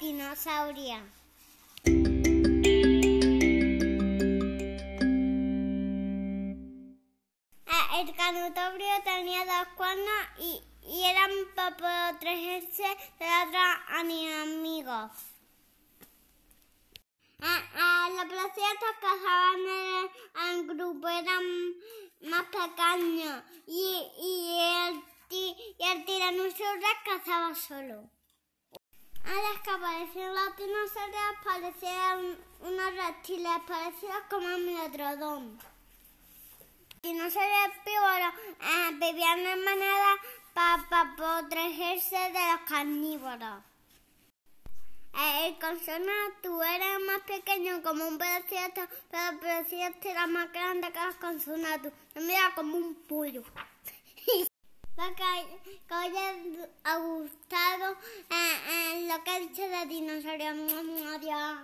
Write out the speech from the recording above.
dinosaurio. Ah, El canutobrio tenía dos cuernos y, y eran para protegerse de otros enemigos. Ah, ah, los placentos cazaban en, en grupo, eran más pequeños y, y, el, y el tiranosaurio cazaba solo. Al desaparecer los dinosaurios aparecieron unos reptiles parecidos como el megalodón. Dinosaurios herbívoros eh, vivían en manada para protegerse de los carnívoros. Eh, El consonatu era más pequeño como un pedacito, pero el pedacito era más grande que los consonatu. Mira como un pollo. Que, que haya gustado eh, eh, lo que he dicho de dinosaurio. Adiós.